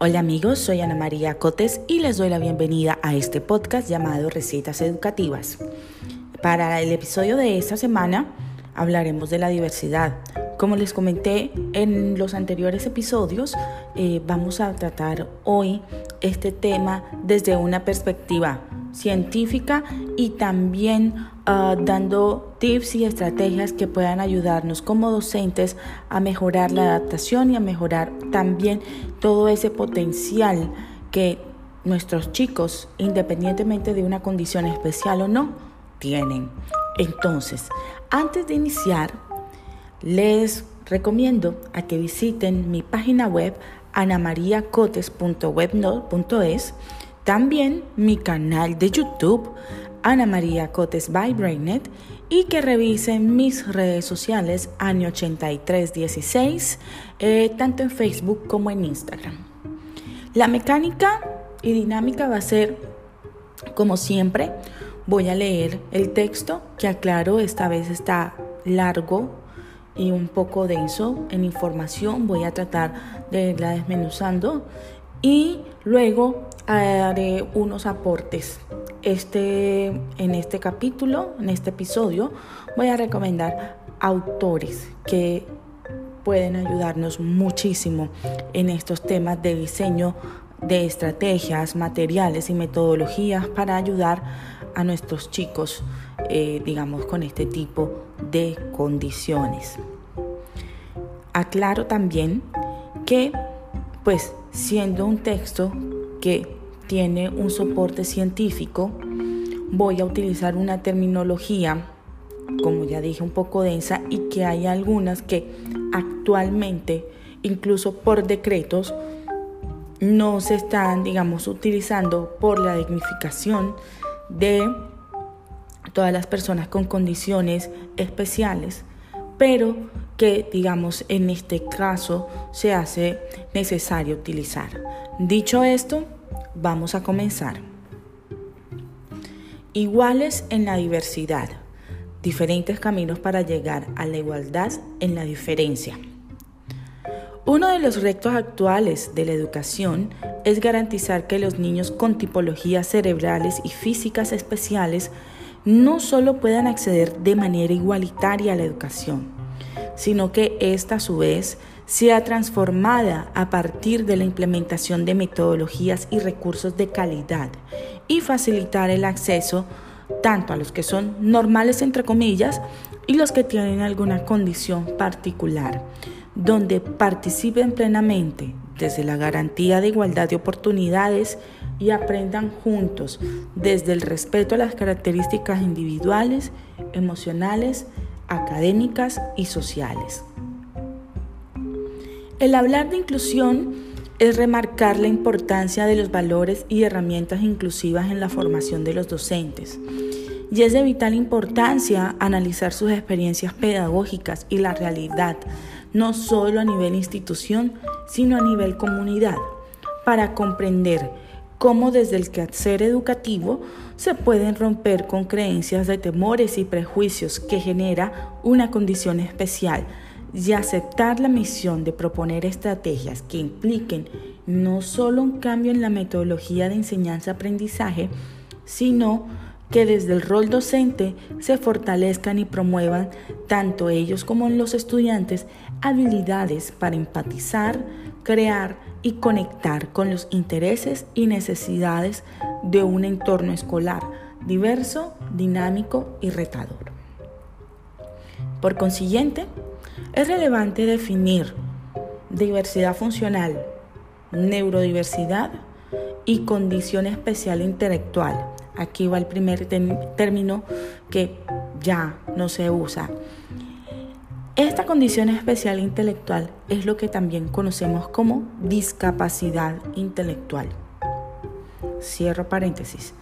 Hola amigos, soy Ana María Cotes y les doy la bienvenida a este podcast llamado Recetas Educativas. Para el episodio de esta semana hablaremos de la diversidad. Como les comenté en los anteriores episodios, eh, vamos a tratar hoy este tema desde una perspectiva científica y también ah, dando tips y estrategias que puedan ayudarnos como docentes a mejorar la adaptación y a mejorar también todo ese potencial que nuestros chicos, independientemente de una condición especial o no, tienen. Entonces, antes de iniciar, les recomiendo a que visiten mi página web anamariacotes.webnode.es también mi canal de YouTube, Ana María Cotes by Brainet, y que revisen mis redes sociales, Año8316, eh, tanto en Facebook como en Instagram. La mecánica y dinámica va a ser, como siempre, voy a leer el texto, que aclaro, esta vez está largo y un poco denso en información. Voy a tratar de irla desmenuzando y luego haré unos aportes. Este, en este capítulo, en este episodio, voy a recomendar autores que pueden ayudarnos muchísimo en estos temas de diseño de estrategias, materiales y metodologías para ayudar a nuestros chicos, eh, digamos, con este tipo de condiciones. Aclaro también que, pues, siendo un texto que tiene un soporte científico, voy a utilizar una terminología, como ya dije, un poco densa y que hay algunas que actualmente, incluso por decretos, no se están, digamos, utilizando por la dignificación de todas las personas con condiciones especiales, pero que, digamos, en este caso se hace necesario utilizar. Dicho esto, Vamos a comenzar. Iguales en la diversidad. Diferentes caminos para llegar a la igualdad en la diferencia. Uno de los retos actuales de la educación es garantizar que los niños con tipologías cerebrales y físicas especiales no solo puedan acceder de manera igualitaria a la educación, sino que ésta a su vez sea transformada a partir de la implementación de metodologías y recursos de calidad y facilitar el acceso tanto a los que son normales entre comillas y los que tienen alguna condición particular, donde participen plenamente desde la garantía de igualdad de oportunidades y aprendan juntos desde el respeto a las características individuales, emocionales, académicas y sociales. El hablar de inclusión es remarcar la importancia de los valores y herramientas inclusivas en la formación de los docentes. Y es de vital importancia analizar sus experiencias pedagógicas y la realidad, no solo a nivel institución, sino a nivel comunidad, para comprender cómo desde el quehacer educativo se pueden romper con creencias de temores y prejuicios que genera una condición especial y aceptar la misión de proponer estrategias que impliquen no solo un cambio en la metodología de enseñanza-aprendizaje, sino que desde el rol docente se fortalezcan y promuevan tanto ellos como los estudiantes habilidades para empatizar, crear y conectar con los intereses y necesidades de un entorno escolar diverso, dinámico y retador. Por consiguiente, es relevante definir diversidad funcional, neurodiversidad y condición especial intelectual. Aquí va el primer término que ya no se usa. Esta condición especial intelectual es lo que también conocemos como discapacidad intelectual. Cierro paréntesis.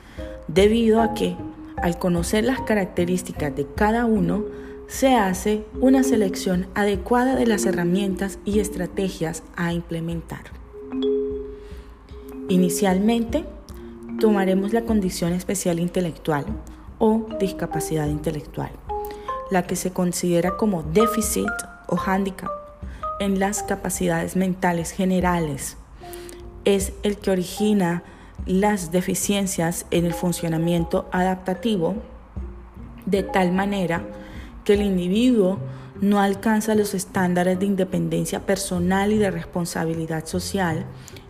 Debido a que al conocer las características de cada uno, se hace una selección adecuada de las herramientas y estrategias a implementar. Inicialmente, tomaremos la condición especial intelectual o discapacidad intelectual, la que se considera como déficit o handicap en las capacidades mentales generales. es el que origina las deficiencias en el funcionamiento adaptativo de tal manera que el individuo no alcanza los estándares de independencia personal y de responsabilidad social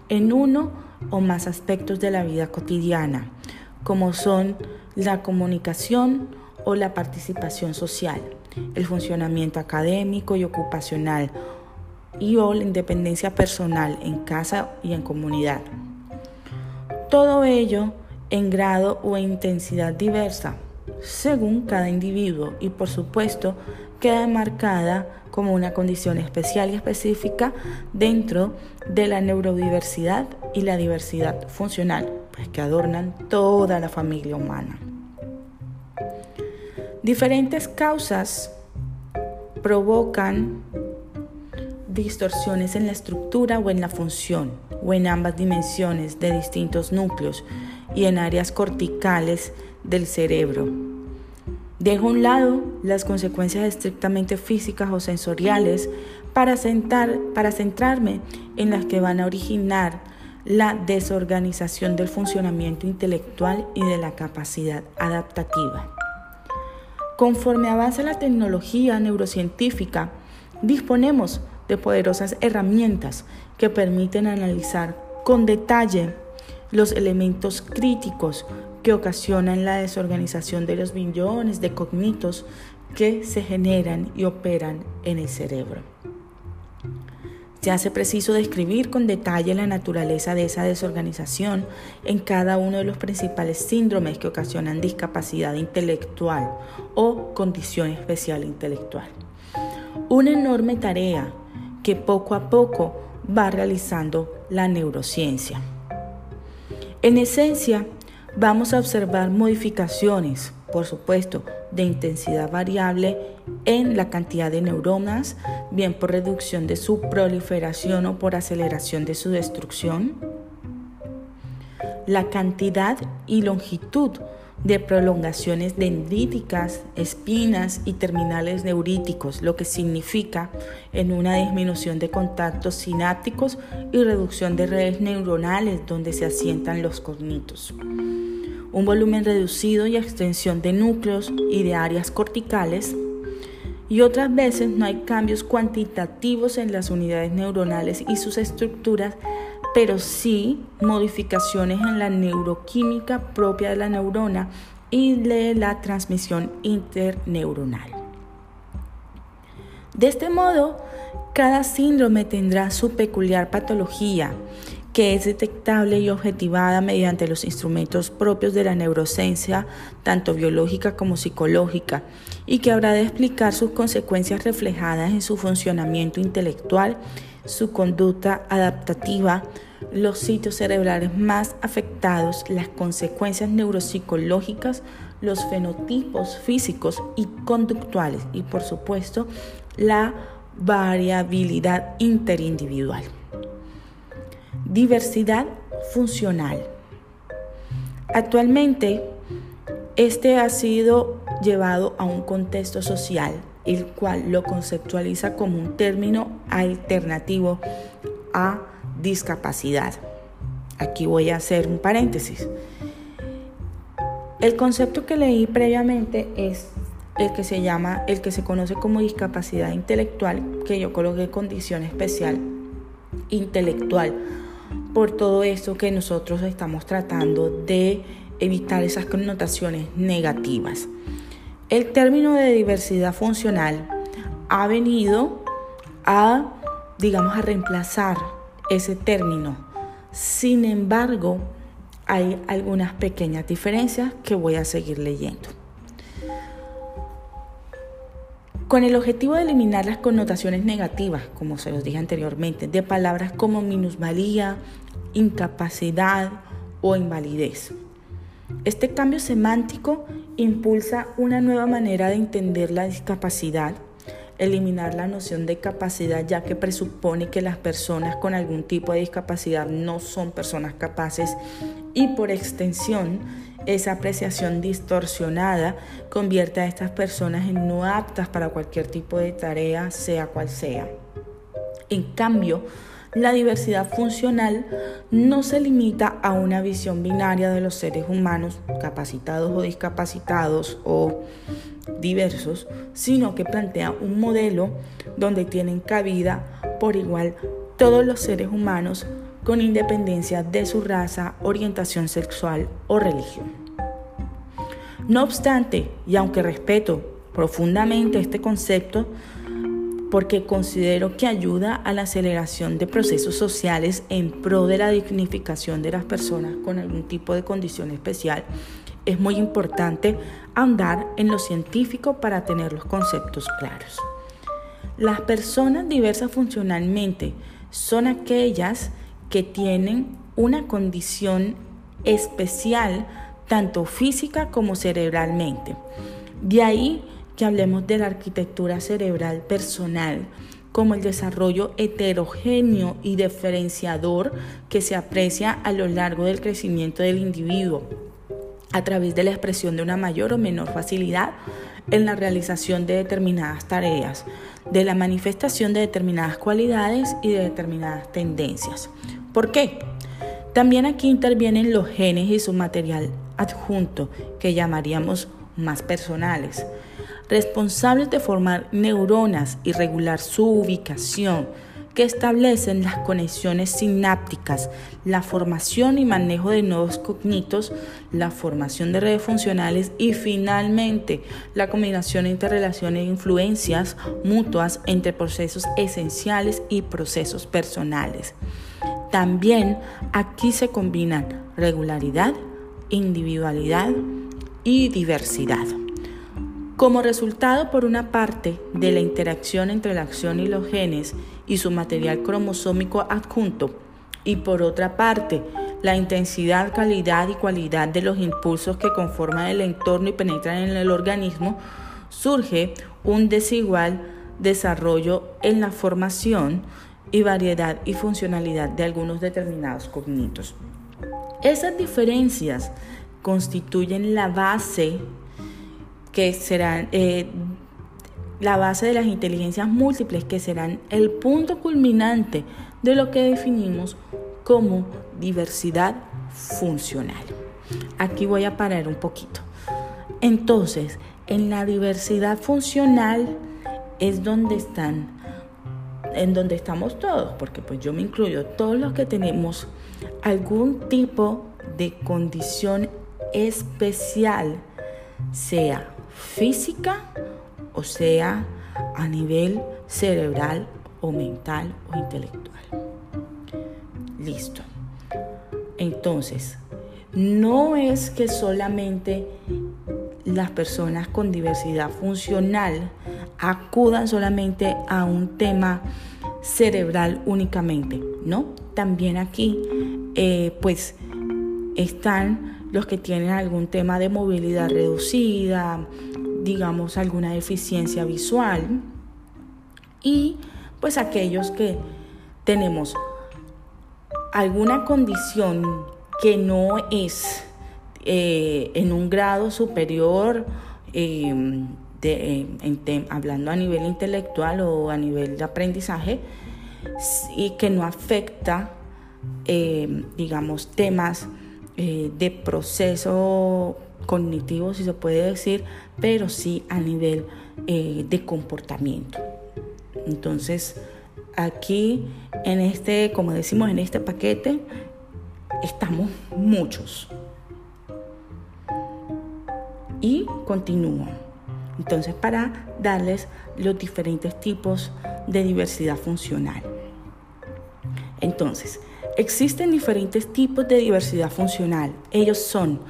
en uno o más aspectos de la vida cotidiana, como son la comunicación o la participación social, el funcionamiento académico y ocupacional y o la independencia personal en casa y en comunidad. Todo ello en grado o intensidad diversa, según cada individuo y por supuesto queda marcada como una condición especial y específica dentro de la neurodiversidad y la diversidad funcional, pues que adornan toda la familia humana. Diferentes causas provocan distorsiones en la estructura o en la función, o en ambas dimensiones de distintos núcleos y en áreas corticales del cerebro. Dejo a un lado las consecuencias estrictamente físicas o sensoriales para, para centrarme en las que van a originar la desorganización del funcionamiento intelectual y de la capacidad adaptativa. Conforme avanza la tecnología neurocientífica, disponemos de poderosas herramientas que permiten analizar con detalle los elementos críticos que ocasionan la desorganización de los billones de cognitos que se generan y operan en el cerebro. Se hace preciso describir con detalle la naturaleza de esa desorganización en cada uno de los principales síndromes que ocasionan discapacidad intelectual o condición especial intelectual. Una enorme tarea que poco a poco va realizando la neurociencia. En esencia, vamos a observar modificaciones, por supuesto, de intensidad variable en la cantidad de neuronas, bien por reducción de su proliferación o por aceleración de su destrucción, la cantidad y longitud de prolongaciones dendríticas, espinas y terminales neuríticos, lo que significa en una disminución de contactos sinápticos y reducción de redes neuronales donde se asientan los cognitos. Un volumen reducido y extensión de núcleos y de áreas corticales y otras veces no hay cambios cuantitativos en las unidades neuronales y sus estructuras pero sí modificaciones en la neuroquímica propia de la neurona y de la transmisión interneuronal. De este modo, cada síndrome tendrá su peculiar patología, que es detectable y objetivada mediante los instrumentos propios de la neurociencia, tanto biológica como psicológica, y que habrá de explicar sus consecuencias reflejadas en su funcionamiento intelectual, su conducta adaptativa, los sitios cerebrales más afectados, las consecuencias neuropsicológicas, los fenotipos físicos y conductuales y por supuesto la variabilidad interindividual. Diversidad funcional. Actualmente, este ha sido llevado a un contexto social, el cual lo conceptualiza como un término alternativo a discapacidad. Aquí voy a hacer un paréntesis. El concepto que leí previamente es el que se llama, el que se conoce como discapacidad intelectual, que yo coloqué condición especial intelectual, por todo esto que nosotros estamos tratando de evitar esas connotaciones negativas. El término de diversidad funcional ha venido a, digamos, a reemplazar ese término. Sin embargo, hay algunas pequeñas diferencias que voy a seguir leyendo. Con el objetivo de eliminar las connotaciones negativas, como se los dije anteriormente, de palabras como minusvalía, incapacidad o invalidez. Este cambio semántico impulsa una nueva manera de entender la discapacidad eliminar la noción de capacidad ya que presupone que las personas con algún tipo de discapacidad no son personas capaces y por extensión esa apreciación distorsionada convierte a estas personas en no aptas para cualquier tipo de tarea, sea cual sea. En cambio, La diversidad funcional no se limita a una visión binaria de los seres humanos, capacitados o discapacitados o diversos, sino que plantea un modelo donde tienen cabida por igual todos los seres humanos con independencia de su raza, orientación sexual o religión. No obstante, y aunque respeto profundamente este concepto, porque considero que ayuda a la aceleración de procesos sociales en pro de la dignificación de las personas con algún tipo de condición especial, es muy importante ahondar en lo científico para tener los conceptos claros. Las personas diversas funcionalmente son aquellas que tienen una condición especial tanto física como cerebralmente. De ahí que hablemos de la arquitectura cerebral personal como el desarrollo heterogéneo y diferenciador que se aprecia a lo largo del crecimiento del individuo a través de la expresión de una mayor o menor facilidad en la realización de determinadas tareas, de la manifestación de determinadas cualidades y de determinadas tendencias. ¿Por qué? También aquí intervienen los genes y su material adjunto, que llamaríamos más personales responsables de formar neuronas y regular su ubicación, que establecen las conexiones sinápticas, la formación y manejo de nuevos cognitos, la formación de redes funcionales y finalmente la combinación entre relaciones e influencias mutuas entre procesos esenciales y procesos personales. También aquí se combinan regularidad, individualidad y diversidad. Como resultado, por una parte, de la interacción entre la acción y los genes y su material cromosómico adjunto, y por otra parte, la intensidad, calidad y cualidad de los impulsos que conforman el entorno y penetran en el organismo, surge un desigual desarrollo en la formación y variedad y funcionalidad de algunos determinados cognitos. Esas diferencias constituyen la base que serán eh, la base de las inteligencias múltiples, que serán el punto culminante de lo que definimos como diversidad funcional. Aquí voy a parar un poquito. Entonces, en la diversidad funcional es donde están, en donde estamos todos, porque pues yo me incluyo, todos los que tenemos algún tipo de condición especial, sea física, o sea, a nivel cerebral o mental o intelectual. Listo. Entonces, no es que solamente las personas con diversidad funcional acudan solamente a un tema cerebral únicamente, ¿no? También aquí, eh, pues, están los que tienen algún tema de movilidad reducida, digamos alguna deficiencia visual. Y pues aquellos que tenemos alguna condición que no es eh, en un grado superior, em, de, hablando a nivel intelectual o a nivel de aprendizaje, y que no afecta, em, digamos, temas eh, de proceso cognitivo, si se puede decir, pero sí a nivel eh, de comportamiento. Entonces, aquí en este, como decimos, en este paquete, estamos muchos. Y continúo. Entonces, para darles los diferentes tipos de diversidad funcional. Entonces, Existen diferentes tipos de diversidad funcional. Ellos son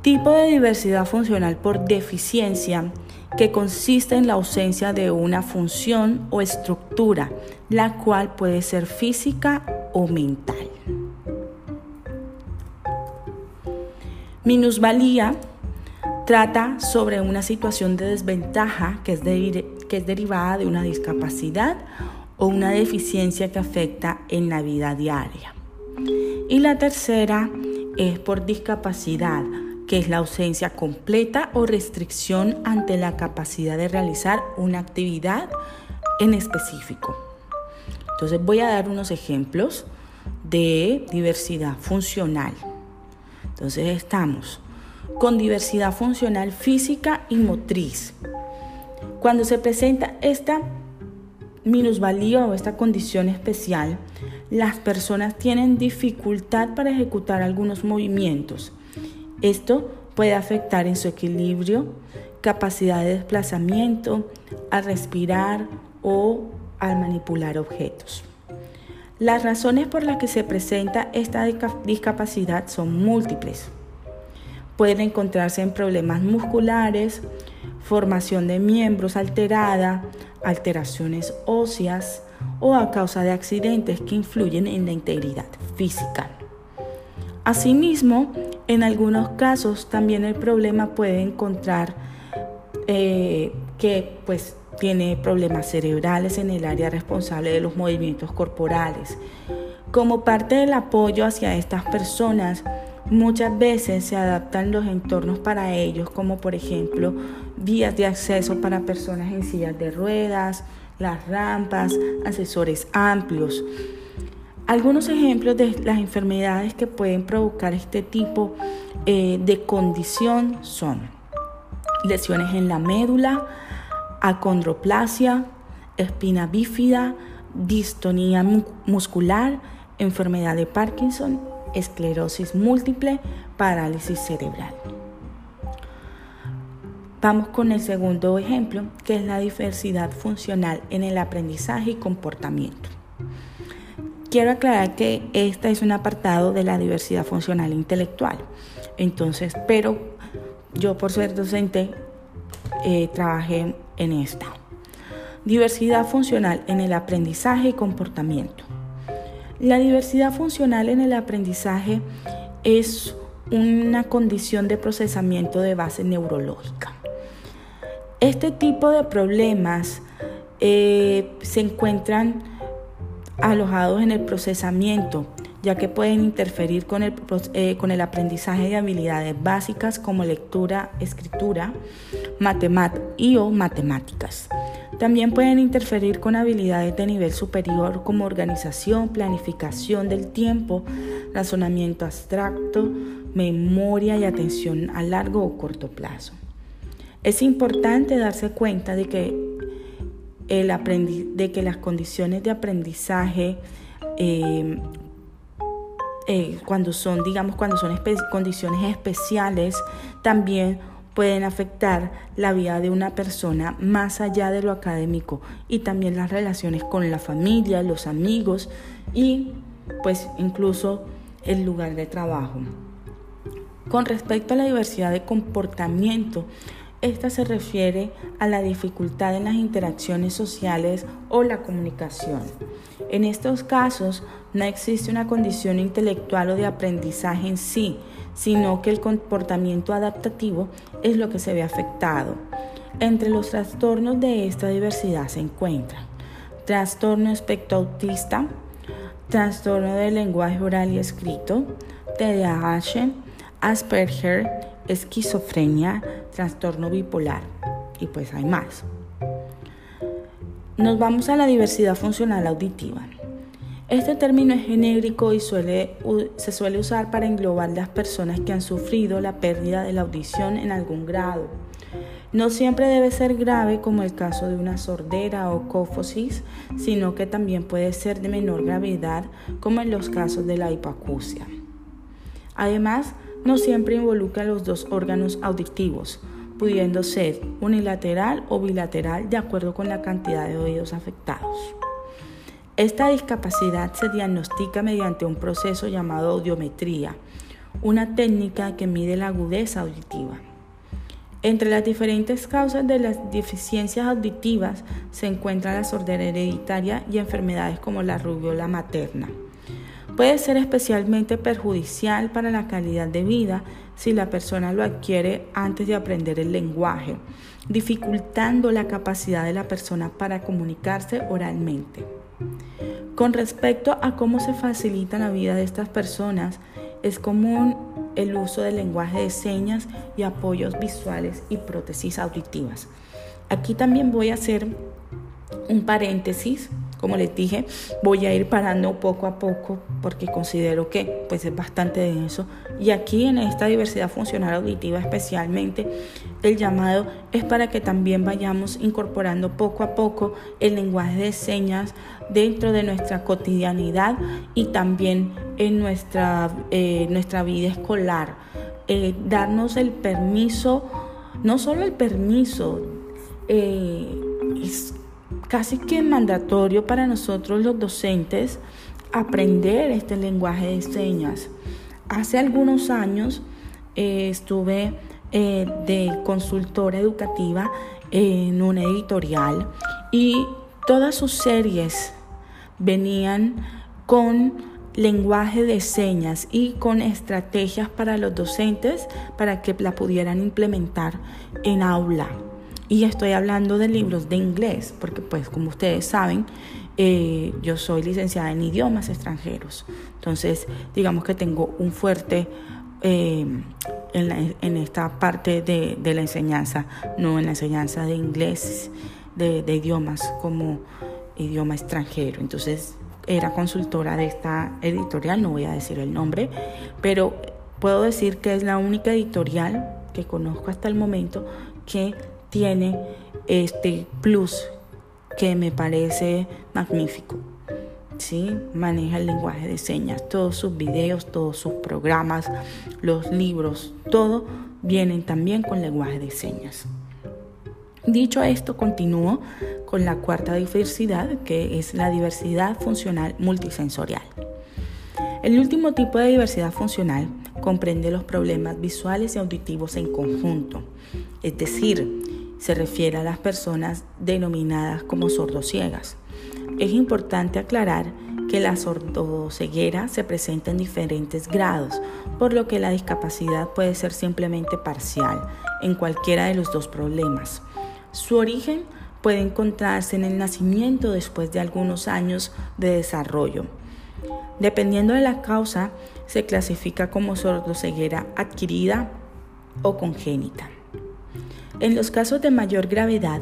tipo de diversidad funcional por deficiencia, que consiste en la ausencia de una función o estructura, la cual puede ser física o mental. Minusvalía trata sobre una situación de desventaja que es, derivada de una discapacidad o una deficiencia que afecta en la vida diaria. Y la tercera es por discapacidad, que es la ausencia completa o restricción ante la capacidad de realizar una actividad en específico. Entonces voy a dar unos ejemplos de diversidad funcional. Entonces estamos con diversidad funcional física y motriz. Cuando se presenta esta minusvalía o esta condición especial, las personas tienen dificultad para ejecutar algunos movimientos. Esto puede afectar en su equilibrio, capacidad de desplazamiento, al respirar o al manipular objetos. Las razones por las que se presenta esta discapacidad son múltiples. Pueden encontrarse en problemas musculares, formación de miembros alterada, alteraciones óseas o a causa de accidentes que influyen en la integridad física. Asimismo, en algunos casos también el problema puede encontrar eh, que pues tiene problemas cerebrales en el área responsable de los movimientos corporales. Como parte del apoyo hacia estas personas, muchas veces se adaptan los entornos para ellos, como por ejemplo vías de acceso para personas en sillas de ruedas, las rampas, asesores amplios. Algunos ejemplos de las enfermedades que pueden provocar este tipo eh, de condición son lesiones en la médula, acondroplasia, espina bífida, distonía muscular, enfermedad de Parkinson, esclerosis múltiple, parálisis cerebral. Vamos con el segundo ejemplo, que es la diversidad funcional en el aprendizaje y comportamiento. Quiero aclarar que este es un apartado de la diversidad funcional intelectual. Entonces, pero yo por ser docente eh, trabajé en esta. Diversidad funcional en el aprendizaje y comportamiento. La diversidad funcional en el aprendizaje es una condición de procesamiento de base neurológica. Este tipo de problemas eh, se encuentran alojados en el procesamiento, ya que pueden interferir con el, eh, con el aprendizaje de habilidades básicas como lectura, escritura y o matemáticas. También pueden interferir con habilidades de nivel superior como organización, planificación del tiempo, razonamiento abstracto, memoria y atención a largo o corto plazo. Es importante darse cuenta de que, el de que las condiciones de aprendizaje eh, eh, cuando son, digamos, cuando son condiciones especiales, también pueden afectar la vida de una persona más allá de lo académico y también las relaciones con la familia, los amigos y pues incluso el lugar de trabajo. Con respecto a la diversidad de comportamiento, esta se refiere a la dificultad en las interacciones sociales o la comunicación. En estos casos no existe una condición intelectual o de aprendizaje en sí, sino que el comportamiento adaptativo es lo que se ve afectado. Entre los trastornos de esta diversidad se encuentran trastorno espectro autista, trastorno del lenguaje oral y escrito, TDAH, Asperger, esquizofrenia, trastorno bipolar y pues hay más. Nos vamos a la diversidad funcional auditiva. Este término es genérico y suele, se suele usar para englobar las personas que han sufrido la pérdida de la audición en algún grado. No siempre debe ser grave como el caso de una sordera o cofosis, sino que también puede ser de menor gravedad como en los casos de la hipoacusia. Además, no siempre involucra los dos órganos auditivos, pudiendo ser unilateral o bilateral de acuerdo con la cantidad de oídos afectados. Esta discapacidad se diagnostica mediante un proceso llamado audiometría, una técnica que mide la agudeza auditiva. Entre las diferentes causas de las deficiencias auditivas se encuentra la sordera hereditaria y enfermedades como la rubiola materna. Puede ser especialmente perjudicial para la calidad de vida si la persona lo adquiere antes de aprender el lenguaje, dificultando la capacidad de la persona para comunicarse oralmente. Con respecto a cómo se facilita la vida de estas personas, es común el uso del lenguaje de señas y apoyos visuales y prótesis auditivas. Aquí también voy a hacer un paréntesis Como les dije, voy a ir parando poco a poco porque considero que pues es bastante denso. Y aquí en esta diversidad funcional auditiva especialmente, el llamado es para que también vayamos incorporando poco a poco el lenguaje de señas dentro de nuestra cotidianidad y también en nuestra, eh, nuestra vida escolar. Eh, darnos el permiso, no solo el permiso, eh, es casi que mandatorio para nosotros los docentes aprender este lenguaje de señas. Hace algunos años eh, estuve eh, de consultora educativa en una editorial y todas sus series venían con lenguaje de señas y con estrategias para los docentes para que la pudieran implementar en aula. Y estoy hablando de libros de inglés, porque pues como ustedes saben, eh, yo soy licenciada en idiomas extranjeros. Entonces, digamos que tengo un fuerte eh, en, esta parte de, la enseñanza, no en la enseñanza de inglés, de, de idiomas como idioma extranjero. Entonces, era consultora de esta editorial, no voy a decir el nombre, pero puedo decir que es la única editorial que conozco hasta el momento que tiene este plus que me parece magnífico. ¿sí? Maneja el lenguaje de señas, todos sus videos, todos sus programas, los libros, todo vienen también con lenguaje de señas. Dicho esto, continúo con la cuarta diversidad, que es la diversidad funcional multisensorial. El último tipo de diversidad funcional comprende los problemas visuales y auditivos en conjunto, es decir, se refiere a las personas denominadas como sordociegas. Es importante aclarar que la sordoceguera se presenta en diferentes grados, por lo que la discapacidad puede ser simplemente parcial en cualquiera de los dos problemas. Su origen puede encontrarse en el nacimiento después de algunos años de desarrollo. Dependiendo de la causa, se clasifica como sordoceguera adquirida o congénita. En los casos de mayor gravedad,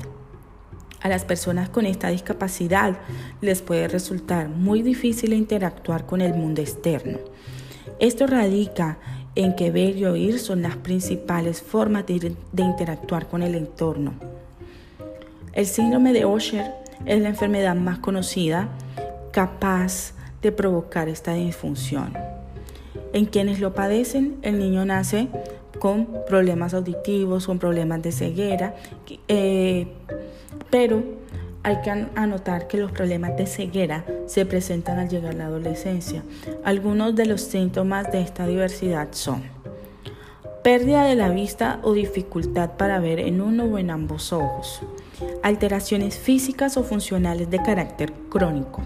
a las personas con esta discapacidad les puede resultar muy difícil interactuar con el mundo externo. Esto radica en que ver y oír son las principales formas de, interactuar con el entorno. El síndrome de Usher es la enfermedad más conocida capaz de provocar esta disfunción. En quienes lo padecen, el niño nace con problemas auditivos, con problemas de ceguera, eh, pero hay que anotar que los problemas de ceguera se presentan al llegar a la adolescencia. Algunos de los síntomas de esta diversidad son pérdida de la vista o dificultad para ver en uno o en ambos ojos, alteraciones físicas o funcionales de carácter crónico,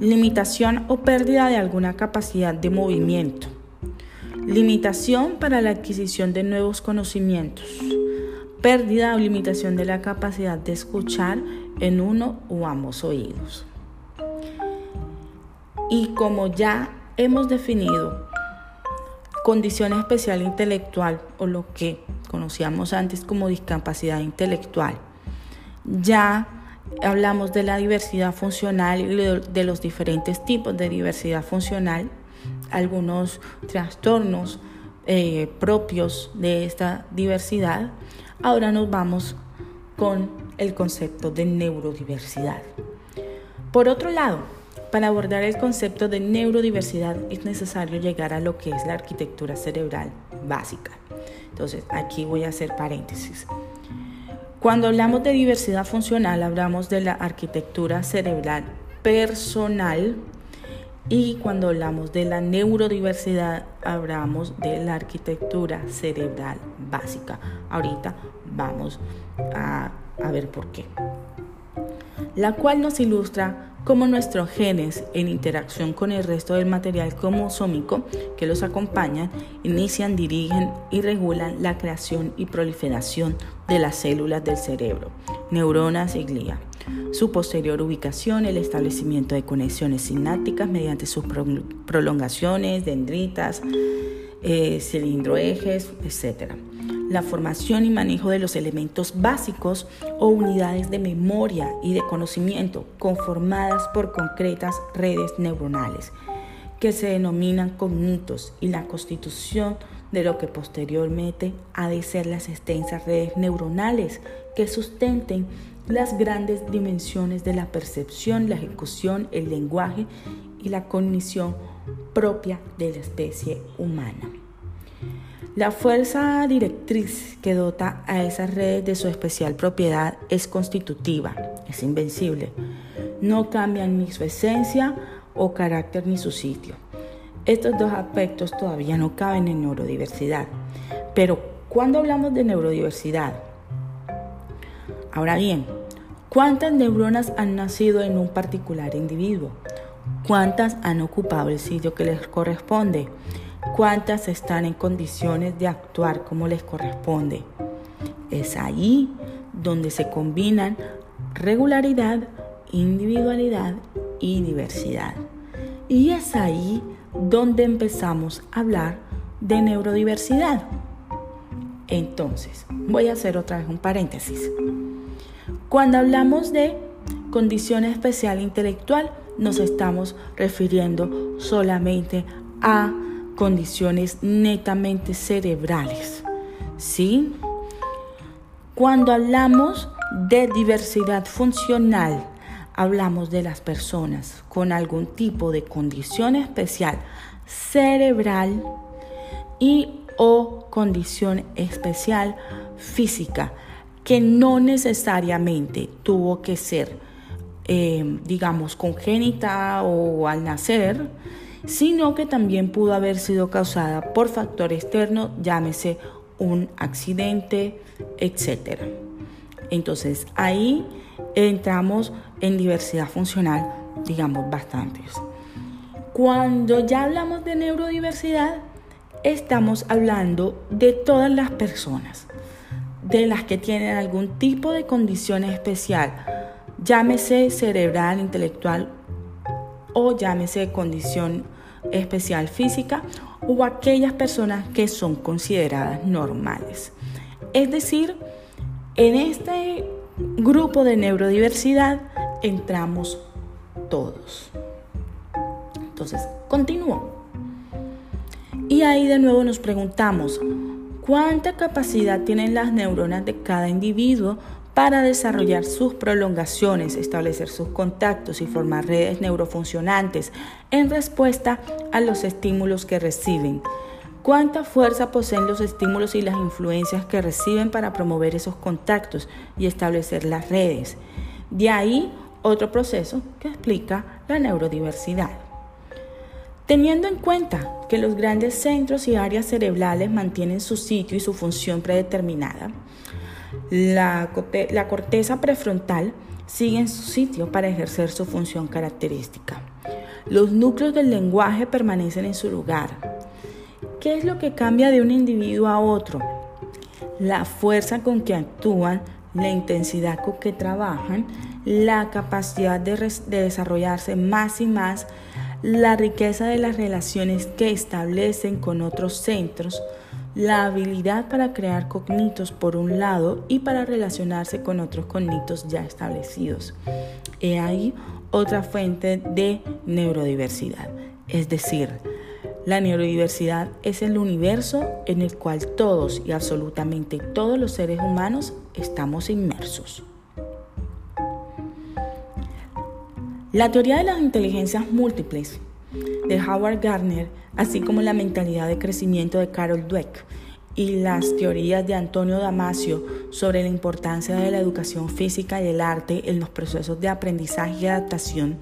limitación o pérdida de alguna capacidad de movimiento, Limitación para la adquisición de nuevos conocimientos. Pérdida o limitación de la capacidad de escuchar en uno o ambos oídos. Y como ya hemos definido condición especial intelectual o lo que conocíamos antes como discapacidad intelectual, ya hablamos de la diversidad funcional y de los diferentes tipos de diversidad funcional algunos trastornos eh, propios de esta diversidad, ahora nos vamos con el concepto de neurodiversidad. Por otro lado, para abordar el concepto de neurodiversidad es necesario llegar a lo que es la arquitectura cerebral básica. Entonces, aquí voy a hacer paréntesis. Cuando hablamos de diversidad funcional, hablamos de la arquitectura cerebral personal y cuando hablamos de la neurodiversidad, hablamos de la arquitectura cerebral básica. Ahorita vamos a, ver por qué. La cual nos ilustra cómo nuestros genes, en interacción con el resto del material cromosómico que los acompañan, inician, dirigen y regulan la creación y proliferación de las células del cerebro, neuronas y glía su posterior ubicación, el establecimiento de conexiones sinápticas mediante sus prolongaciones, dendritas, eh, cilindroejes, etc. la formación y manejo de los elementos básicos o unidades de memoria y de conocimiento conformadas por concretas redes neuronales que se denominan cognitos y la constitución de lo que posteriormente ha de ser las extensas redes neuronales que sustenten las grandes dimensiones de la percepción, la ejecución, el lenguaje y la cognición propia de la especie humana. La fuerza directriz que dota a esas redes de su especial propiedad es constitutiva, es invencible. No cambian ni su esencia o carácter ni su sitio. Estos dos aspectos todavía no caben en neurodiversidad. Pero cuando hablamos de neurodiversidad, ahora bien, ¿cuántas neuronas han nacido en un particular individuo? ¿Cuántas han ocupado el sitio que les corresponde? cuántas están en condiciones de actuar como les corresponde. Es ahí donde se combinan regularidad, individualidad y diversidad. Y es ahí donde empezamos a hablar de neurodiversidad. Entonces, voy a hacer otra vez un paréntesis. Cuando hablamos de condición especial intelectual, nos estamos refiriendo solamente a condiciones netamente cerebrales. ¿Sí? Cuando hablamos de diversidad funcional, hablamos de las personas con algún tipo de condición especial cerebral y o condición especial física que no necesariamente tuvo que ser, eh, digamos, congénita o al nacer, sino que también pudo haber sido causada por factor externo, llámese un accidente, etc. Entonces ahí entramos en diversidad funcional, digamos, bastantes. Cuando ya hablamos de neurodiversidad, estamos hablando de todas las personas, de las que tienen algún tipo de condición especial, llámese cerebral, intelectual o llámese condición especial física o aquellas personas que son consideradas normales. Es decir, en este grupo de neurodiversidad entramos todos. Entonces, continúo. Y ahí de nuevo nos preguntamos, ¿cuánta capacidad tienen las neuronas de cada individuo para desarrollar sus prolongaciones, establecer sus contactos y formar redes neurofuncionantes en respuesta a los estímulos que reciben. ¿Cuánta fuerza poseen los estímulos y las influencias que reciben para promover esos contactos y establecer las redes? De ahí otro proceso que explica la neurodiversidad. Teniendo en cuenta que los grandes centros y áreas cerebrales mantienen su sitio y su función predeterminada, la, corteza prefrontal sigue en su sitio para ejercer su función característica. Los núcleos del lenguaje permanecen en su lugar. ¿Qué es lo que cambia de un individuo a otro? La fuerza con que actúan, la intensidad con que trabajan, la capacidad de desarrollarse más y más, la riqueza de las relaciones que establecen con otros centros, la habilidad para crear cognitos por un lado y para relacionarse con otros cognitos ya establecidos. He ahí otra fuente de neurodiversidad. Es decir, la neurodiversidad es el universo en el cual todos y absolutamente todos los seres humanos estamos inmersos. La teoría de las inteligencias múltiples de Howard Gardner, así como la mentalidad de crecimiento de Carol Dweck y las teorías de Antonio Damasio sobre la importancia de la educación física y el arte en los procesos de aprendizaje y adaptación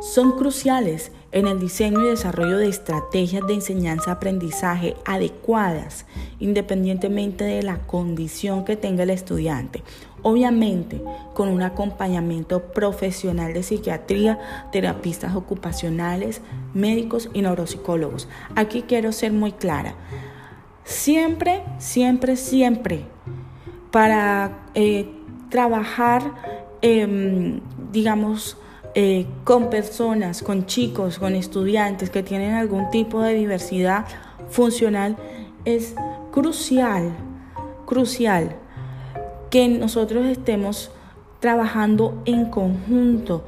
son cruciales en el diseño y desarrollo de estrategias de enseñanza-aprendizaje adecuadas, independientemente de la condición que tenga el estudiante obviamente con un acompañamiento profesional de psiquiatría, terapistas ocupacionales, médicos y neuropsicólogos. Aquí quiero ser muy clara. Siempre, siempre, siempre para eh, trabajar, em, digamos, eh, con personas, con chicos, con estudiantes que tienen algún tipo de diversidad funcional, es crucial crucial que nosotros estemos trabajando en conjunto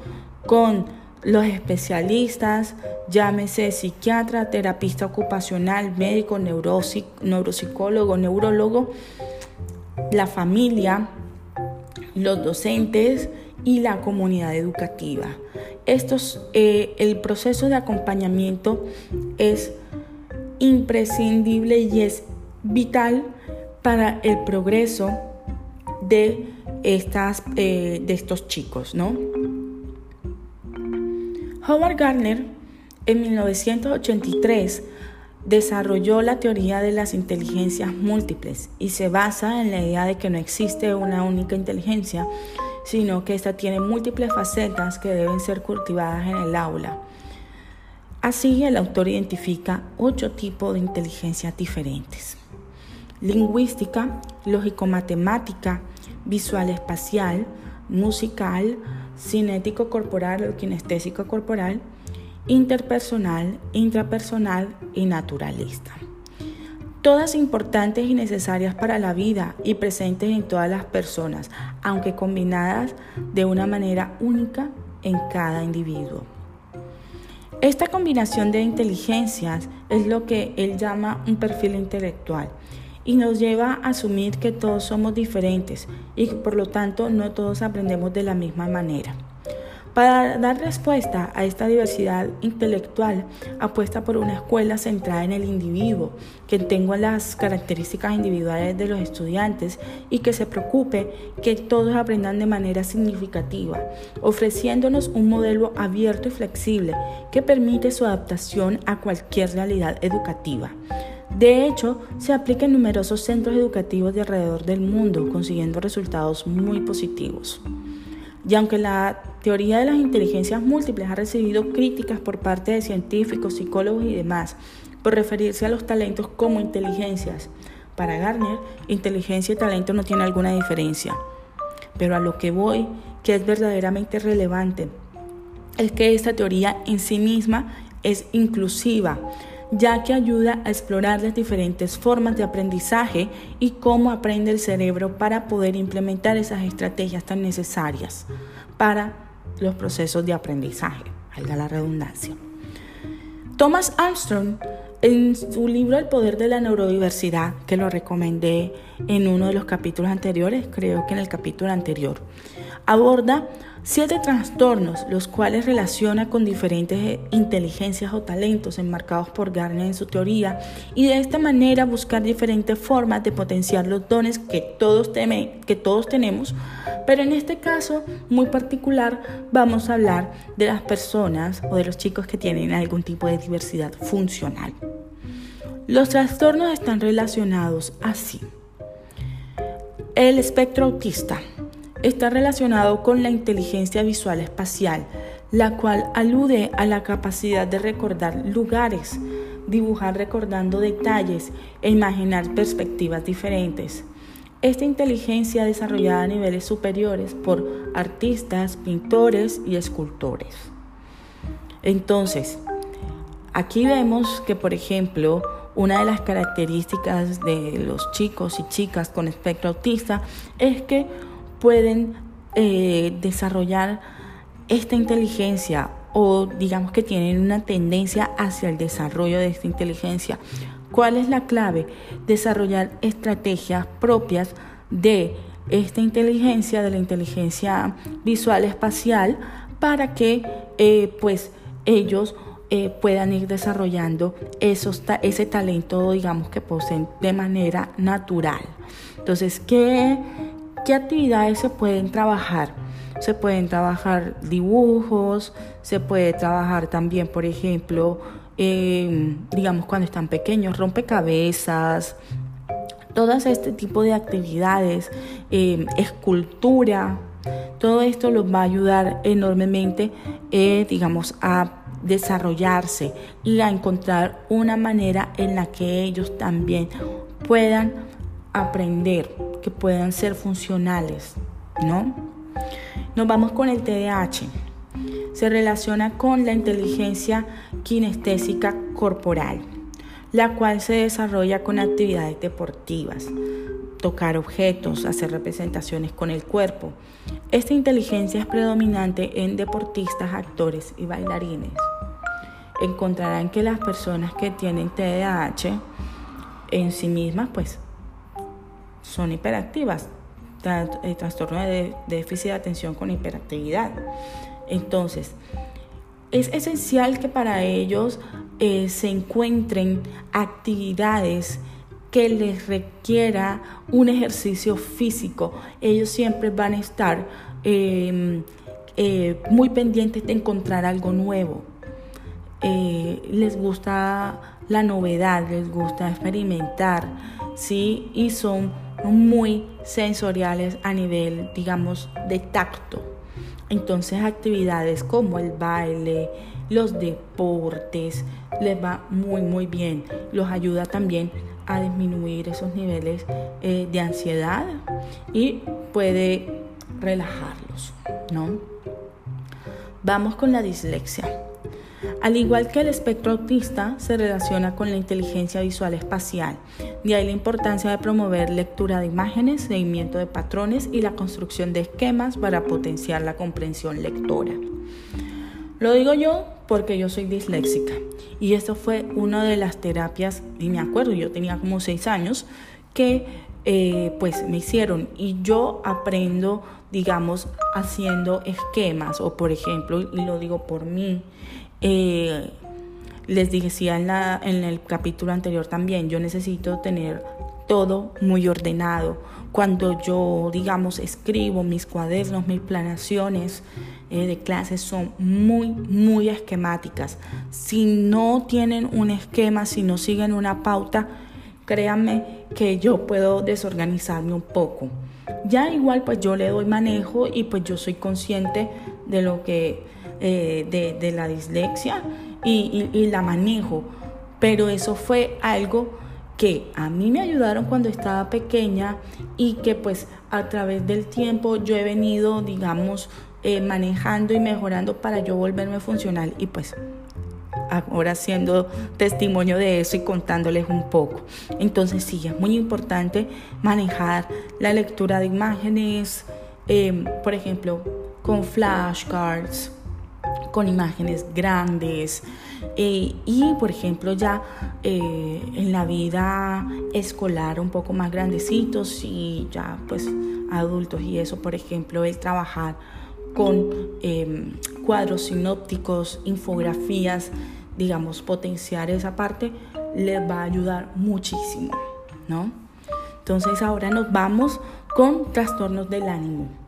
con los especialistas, llámese psiquiatra, terapista ocupacional, médico, neuropsicólogo, neurólogo, la familia, los docentes y la comunidad educativa. Eh, el proceso de acompañamiento es imprescindible y es vital para el progreso de, estas, eh, de estos chicos, ¿no? Howard Gardner en 1983 desarrolló la teoría de las inteligencias múltiples y se basa en la idea de que no existe una única inteligencia, sino que ésta tiene múltiples facetas que deben ser cultivadas en el aula. Así, el autor identifica ocho tipos de inteligencias diferentes. Lingüística, lógico-matemática, visual-espacial, musical, cinético corporal o kinestésico corporal, interpersonal, intrapersonal y naturalista. Todas importantes y necesarias para la vida y presentes en todas las personas, aunque combinadas de una manera única en cada individuo. Esta combinación de inteligencias es lo que él llama un perfil intelectual y nos lleva a asumir que todos somos diferentes y que por lo tanto no todos aprendemos de la misma manera. Para dar respuesta a esta diversidad intelectual, apuesta por una escuela centrada en el individuo, que tenga las características individuales de los estudiantes y que se preocupe que todos aprendan de manera significativa, ofreciéndonos un modelo abierto y flexible que permite su adaptación a cualquier realidad educativa. De hecho, se aplica en numerosos centros educativos de alrededor del mundo, consiguiendo resultados muy positivos. Y aunque la teoría de las inteligencias múltiples ha recibido críticas por parte de científicos, psicólogos y demás por referirse a los talentos como inteligencias, para Garner, inteligencia y talento no tienen alguna diferencia. Pero a lo que voy, que es verdaderamente relevante, es que esta teoría en sí misma es inclusiva ya que ayuda a explorar las diferentes formas de aprendizaje y cómo aprende el cerebro para poder implementar esas estrategias tan necesarias para los procesos de aprendizaje, valga la redundancia. Thomas Armstrong, en su libro El poder de la neurodiversidad, que lo recomendé en uno de los capítulos anteriores, creo que en el capítulo anterior, aborda Siete trastornos, los cuales relaciona con diferentes inteligencias o talentos enmarcados por Garner en su teoría, y de esta manera buscar diferentes formas de potenciar los dones que todos, que todos tenemos, pero en este caso muy particular vamos a hablar de las personas o de los chicos que tienen algún tipo de diversidad funcional. Los trastornos están relacionados así. El espectro autista está relacionado con la inteligencia visual espacial, la cual alude a la capacidad de recordar lugares, dibujar recordando detalles e imaginar perspectivas diferentes. Esta inteligencia desarrollada a niveles superiores por artistas, pintores y escultores. Entonces, aquí vemos que, por ejemplo, una de las características de los chicos y chicas con espectro autista es que pueden eh, desarrollar esta inteligencia o digamos que tienen una tendencia hacia el desarrollo de esta inteligencia. ¿Cuál es la clave? Desarrollar estrategias propias de esta inteligencia, de la inteligencia visual espacial, para que eh, pues ellos eh, puedan ir desarrollando esos, ese talento, digamos, que poseen de manera natural. Entonces, ¿qué, ¿Qué actividades se pueden trabajar? Se pueden trabajar dibujos, se puede trabajar también, por ejemplo, digamos cuando están pequeños, rompecabezas, todas este tipo de actividades, em, escultura, todo esto los va a ayudar enormemente, eh, digamos, a desarrollarse y a encontrar una manera en la que ellos también puedan aprender que puedan ser funcionales, ¿no? Nos vamos con el TDAH. Se relaciona con la inteligencia kinestésica corporal. la cual se desarrolla con actividades deportivas, tocar objetos, hacer representaciones con el cuerpo. Esta inteligencia es predominante en deportistas, actores y bailarines. Encontrarán que las personas que tienen TDAH en sí mismas pues son hiperactivas, el trastorno de déficit de atención con hiperactividad. Entonces, es esencial que para ellos eh, se encuentren actividades que les requiera un ejercicio físico. Ellos siempre van a estar em, eh, muy pendientes de encontrar algo nuevo. Eh, les gusta la novedad, les gusta experimentar, ¿sí? Y son muy sensoriales a nivel, digamos, de tacto. Entonces actividades como el baile, los deportes, les va muy, muy bien. Los ayuda también a disminuir esos niveles eh, de ansiedad y puede relajarlos, ¿no? Vamos con la dislexia. Al igual que el espectro autista, se relaciona con la inteligencia visual espacial. De ahí la importancia de promover lectura de imágenes, seguimiento de patrones y la construcción de esquemas para potenciar la comprensión lectora. Lo digo yo porque yo soy disléxica y esto fue una de las terapias, y me acuerdo, yo tenía como seis años, que eh, pues me hicieron y yo aprendo, digamos, haciendo esquemas o por ejemplo, y lo digo por mí, eh, les decía en, la, en el capítulo anterior también, yo necesito tener todo muy ordenado. Cuando yo, digamos, escribo mis cuadernos, mis planaciones eh, de clases son muy, muy esquemáticas. Si no tienen un esquema, si no siguen una pauta, créanme que yo puedo desorganizarme un poco. Ya igual pues yo le doy manejo y pues yo soy consciente de lo que eh, de, la dislexia y, la manejo. Pero eso fue algo que a mí me ayudaron cuando estaba pequeña y que pues a través del tiempo yo he venido, digamos, eh, manejando y mejorando para yo volverme funcional y pues ahora siendo testimonio de eso y contándoles un poco. Entonces sí, es muy importante manejar la lectura de imágenes, eh, por ejemplo, con flashcards, con imágenes grandes eh, y por ejemplo ya eh, en la vida escolar un poco más grandecitos y ya pues adultos y eso por ejemplo el trabajar con em, cuadros sinópticos, infografías, digamos, potenciar esa parte les va a ayudar muchísimo, ¿no? Entonces ahora nos vamos con trastornos del ánimo.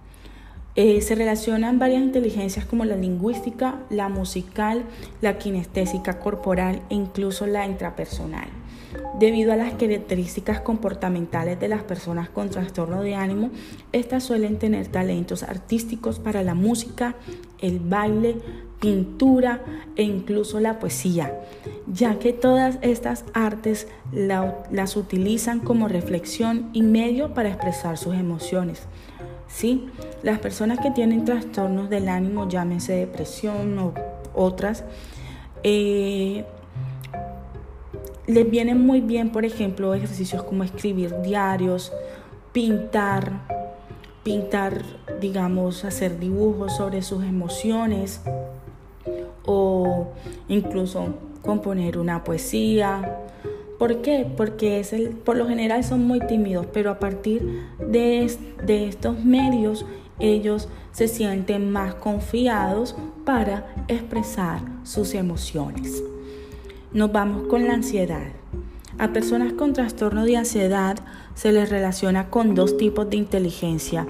Eh, se relacionan varias inteligencias como la lingüística, la musical, la kinestésica corporal e incluso la intrapersonal. Debido a las características comportamentales de las personas con trastorno de ánimo, estas suelen tener talentos artísticos para la música, el baile, pintura e incluso la poesía, ya que todas estas artes las utilizan como reflexión y medio para expresar sus emociones. ¿Sí? Las personas que tienen trastornos del ánimo, llámense depresión o otras, eh, les vienen muy bien, por ejemplo, ejercicios como escribir diarios, pintar, pintar, digamos, hacer dibujos sobre sus emociones o incluso componer una poesía, ¿Por qué? Porque es el, por lo general son muy tímidos, pero a partir de, de estos medios ellos se sienten más confiados para expresar sus emociones. Nos vamos con la ansiedad. A personas con trastorno de ansiedad se les relaciona con dos tipos de inteligencia.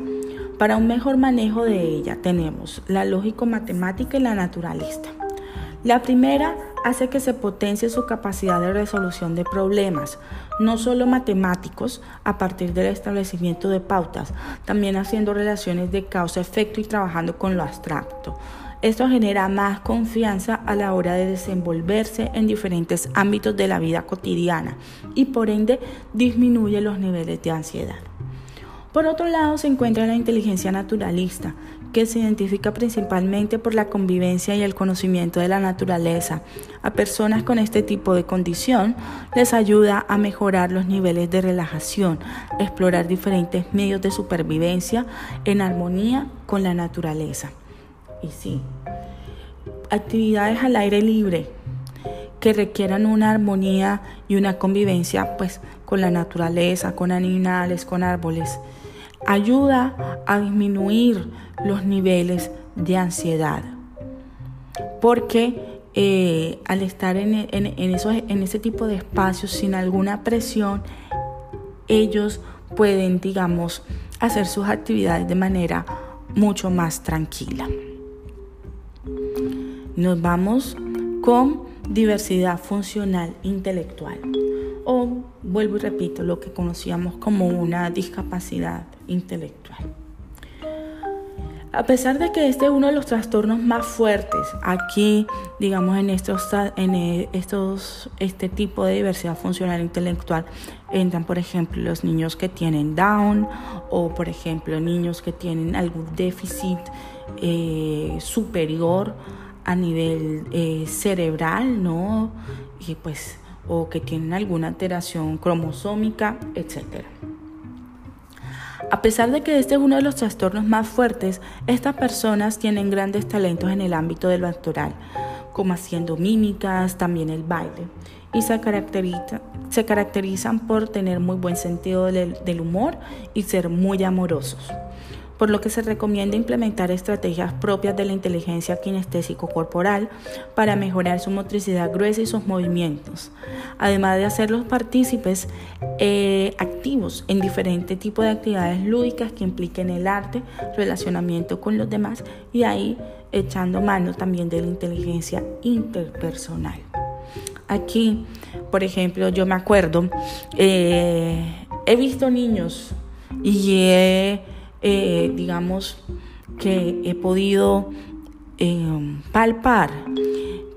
Para un mejor manejo de ella tenemos la lógico-matemática y la naturalista. La primera hace que se potencie su capacidad de resolución de problemas, no solo matemáticos, a partir del establecimiento de pautas, también haciendo relaciones de causa-efecto y trabajando con lo abstracto. Esto genera más confianza a la hora de desenvolverse en diferentes ámbitos de la vida cotidiana y por ende disminuye los niveles de ansiedad. Por otro lado se encuentra la inteligencia naturalista, que se identifica principalmente por la convivencia y el conocimiento de la naturaleza. A personas con este tipo de condición les ayuda a mejorar los niveles de relajación, explorar diferentes medios de supervivencia en armonía con la naturaleza. Y sí, actividades al aire libre que requieran una armonía y una convivencia pues con la naturaleza, con animales, con árboles, ayuda a disminuir los niveles de ansiedad. Porque eh, al estar en, en, en ese tipo de espacios sin alguna presión, ellos pueden, digamos, hacer sus actividades de manera mucho más tranquila. Nos vamos con diversidad funcional intelectual o, vuelvo y repito, lo que conocíamos como una discapacidad intelectual. A pesar de que este es uno de los trastornos más fuertes, aquí, digamos, en estos, en estos, este tipo de diversidad funcional intelectual, entran, por ejemplo, los niños que tienen Down o, por ejemplo, niños que tienen algún déficit eh, superior a nivel eh, cerebral, ¿no? Pues, o que tienen alguna alteración cromosómica, etc. A pesar de que este es uno de los trastornos más fuertes, estas personas tienen grandes talentos en el ámbito del actoral, como haciendo mímicas, también el baile, y se, se caracterizan por tener muy buen sentido del humor y ser muy amorosos por lo que se recomienda implementar estrategias propias de la inteligencia kinestésico-corporal para mejorar su motricidad gruesa y sus movimientos, además de hacerlos partícipes eh, activos en diferentes tipos de actividades lúdicas que impliquen el arte, relacionamiento con los demás y ahí echando mano también de la inteligencia interpersonal. Aquí, por ejemplo, yo me acuerdo, eh, he visto niños y he eh, digamos, que he podido eh, palpar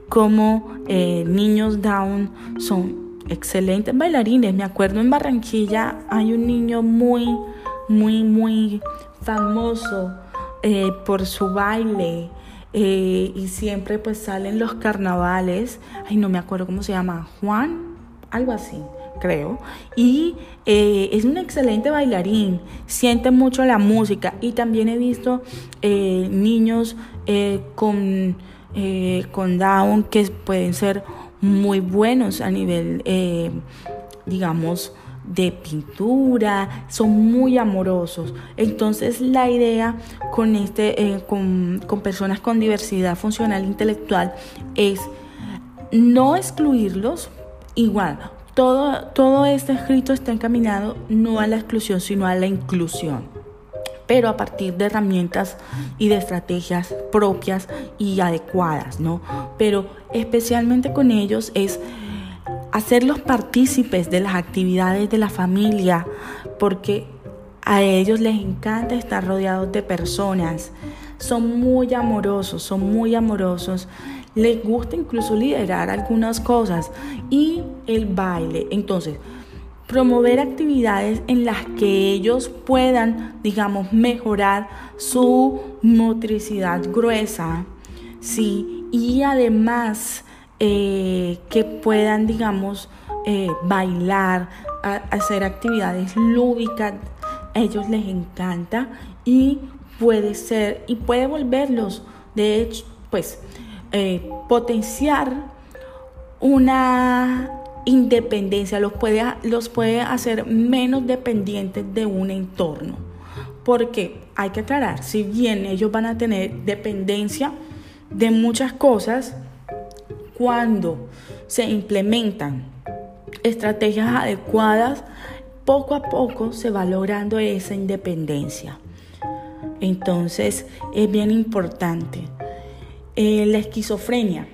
como eh, niños down son excelentes bailarines. Me acuerdo en Barranquilla hay un niño muy, muy, muy famoso por su baile. y siempre pues salen los carnavales, ay no me acuerdo cómo se llama, Juan, algo así creo, y eh, es un excelente bailarín, siente mucho la música. Y también he visto eh, niños eh, con, con Down que pueden ser muy buenos a nivel, digamos, de pintura, son muy amorosos. Entonces la idea con, este, con, con personas con diversidad funcional intelectual es no excluirlos, igual, todo, todo este escrito está encaminado no a la exclusión, sino a la inclusión, pero a partir de herramientas y de estrategias propias y adecuadas, ¿no? Pero especialmente con ellos es hacerlos partícipes de las actividades de la familia, porque a ellos les encanta estar rodeados de personas, son muy amorosos, son muy amorosos les gusta incluso liderar algunas cosas y el baile. Entonces, promover actividades en las que ellos puedan, digamos, mejorar su motricidad gruesa, ¿sí? Y además eh, que puedan, digamos, eh, bailar, hacer actividades lúdicas, a ellos les encanta y puede ser, y puede volverlos, de hecho, pues, eh, potenciar una independencia, los puede, los puede hacer menos dependientes de un entorno. Porque hay que aclarar, si bien ellos van a tener dependencia de muchas cosas, cuando se implementan estrategias adecuadas, poco a poco se va logrando esa independencia. Entonces es bien importante eh, la esquizofrenia.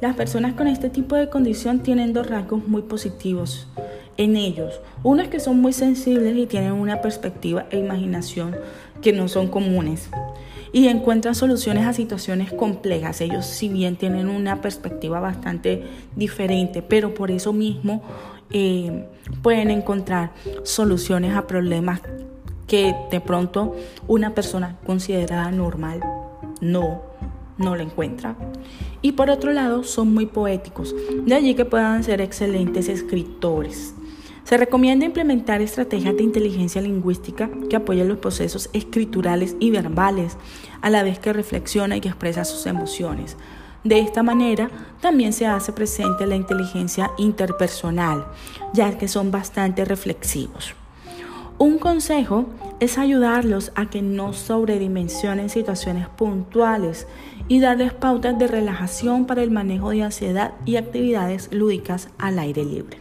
Las personas con este tipo de condición tienen dos rasgos muy positivos en ellos. Uno es que son muy sensibles y tienen una perspectiva e imaginación que no son comunes y encuentran soluciones a situaciones complejas. Ellos si bien tienen una perspectiva bastante diferente, pero por eso mismo eh, pueden encontrar soluciones a problemas que de pronto una persona considerada normal no, no la encuentra. Y por otro lado, son muy poéticos, de allí que puedan ser excelentes escritores. Se recomienda implementar estrategias de inteligencia lingüística que apoyen los procesos escriturales y verbales, a la vez que reflexiona y expresa sus emociones. De esta manera también se hace presente la inteligencia interpersonal, ya que son bastante reflexivos. Un consejo es ayudarlos a que no sobredimensionen situaciones puntuales y darles pautas de relajación para el manejo de ansiedad y actividades lúdicas al aire libre.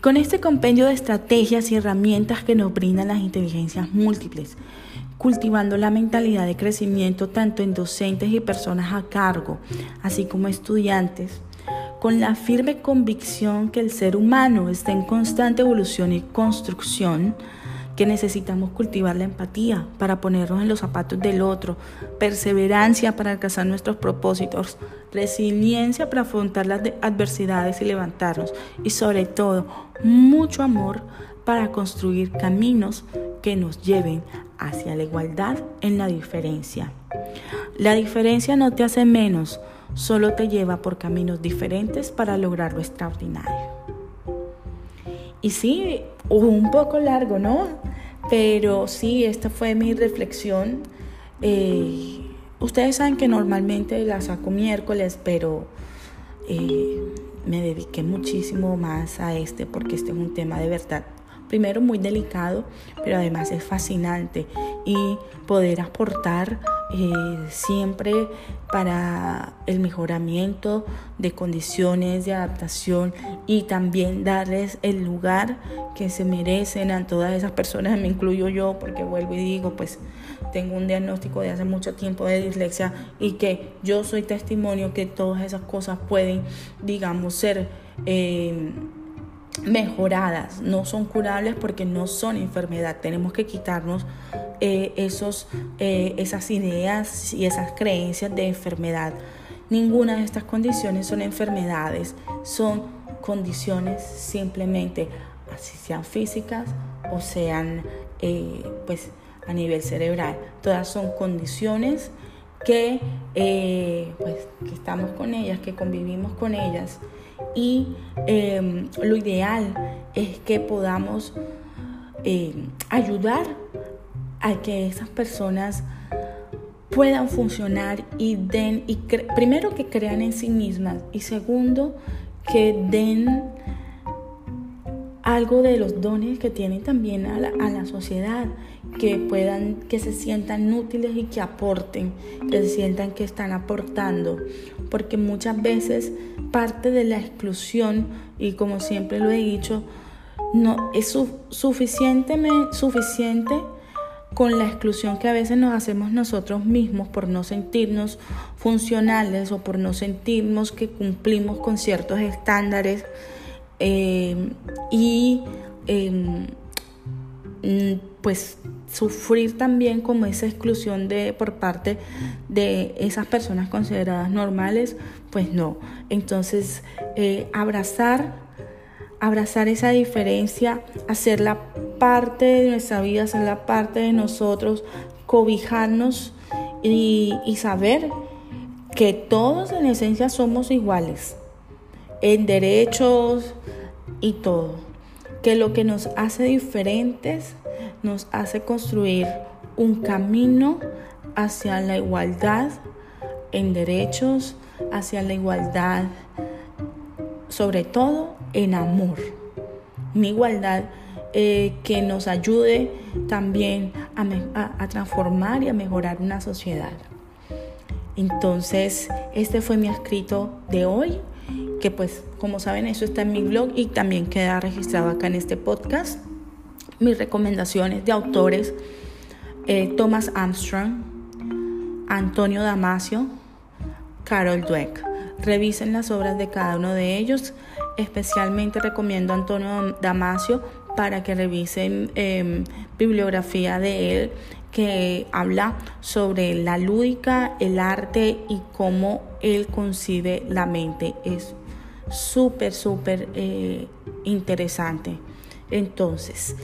Con este compendio de estrategias y herramientas que nos brindan las inteligencias múltiples, cultivando la mentalidad de crecimiento tanto en docentes y personas a cargo, así como estudiantes, con la firme convicción que el ser humano está en constante evolución y construcción, que necesitamos cultivar la empatía para ponernos en los zapatos del otro, perseverancia para alcanzar nuestros propósitos, resiliencia para afrontar las adversidades y levantarnos y sobre todo mucho amor para construir caminos que nos lleven hacia la igualdad en la diferencia. La diferencia no te hace menos, solo te lleva por caminos diferentes para lograr lo extraordinario. Y sí, un poco largo, ¿no? Pero sí, esta fue mi reflexión. Eh, ustedes saben que normalmente la saco miércoles, pero eh, me dediqué muchísimo más a este porque este es un tema de verdad primero muy delicado, pero además es fascinante. Y poder aportar eh, siempre para el mejoramiento de condiciones de adaptación y también darles el lugar que se merecen a todas esas personas, me incluyo yo, porque vuelvo y digo, pues tengo un diagnóstico de hace mucho tiempo de dislexia y que yo soy testimonio que todas esas cosas pueden, digamos, ser... Eh, mejoradas, no son curables porque no son enfermedad. Tenemos que quitarnos eh, esos, eh, esas ideas y esas creencias de enfermedad. Ninguna de estas condiciones son enfermedades, son condiciones simplemente, así sean físicas o sean eh, pues a nivel cerebral. Todas son condiciones que, pues, que estamos con ellas, que convivimos con ellas y em, lo ideal es que podamos em, ayudar a que esas personas puedan funcionar y den, y primero que crean en sí mismas y segundo que den algo de los dones que tienen también a la, a la sociedad que puedan, que se sientan útiles y que aporten, que se sientan que están aportando, porque muchas veces parte de la exclusión, y como siempre lo he dicho, no es suficientemente suficiente con la exclusión que a veces nos hacemos nosotros mismos por no sentirnos funcionales o por no sentirnos que cumplimos con ciertos estándares eh, y em, pues sufrir también como esa exclusión de por parte de esas personas consideradas normales, pues no. Entonces, eh, abrazar, abrazar esa diferencia, hacerla parte de nuestra vida, hacerla parte de nosotros, cobijarnos y saber que todos en esencia somos iguales, en derechos y todo. Que lo que nos hace diferentes nos hace construir un camino hacia la igualdad en derechos, hacia la igualdad, sobre todo en amor. Una igualdad eh, que nos ayude también a, a transformar y a mejorar una sociedad. Entonces, este fue mi escrito de hoy, que pues como saben eso está en mi blog y también queda registrado acá en este podcast mis recomendaciones de autores, eh, Thomas Armstrong, Antonio Damasio, Carol Dweck. Revisen las obras de cada uno de ellos. Especialmente recomiendo a Antonio Damasio para que revisen em, bibliografía de él que habla sobre la lúdica, el arte y cómo él concibe la mente. Es súper, súper eh, interesante. Entonces,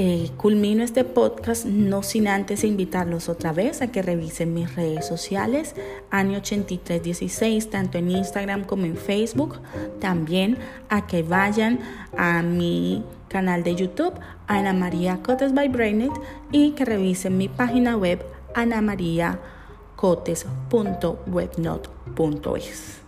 Eh, culmino este podcast no sin antes invitarlos otra vez a que revisen mis redes sociales, Ani8316, tanto en Instagram como en Facebook. También a que vayan a mi canal de YouTube, Ana María Cotes by Brainet, y que revisen mi página web, anamariacotes.webnote.es.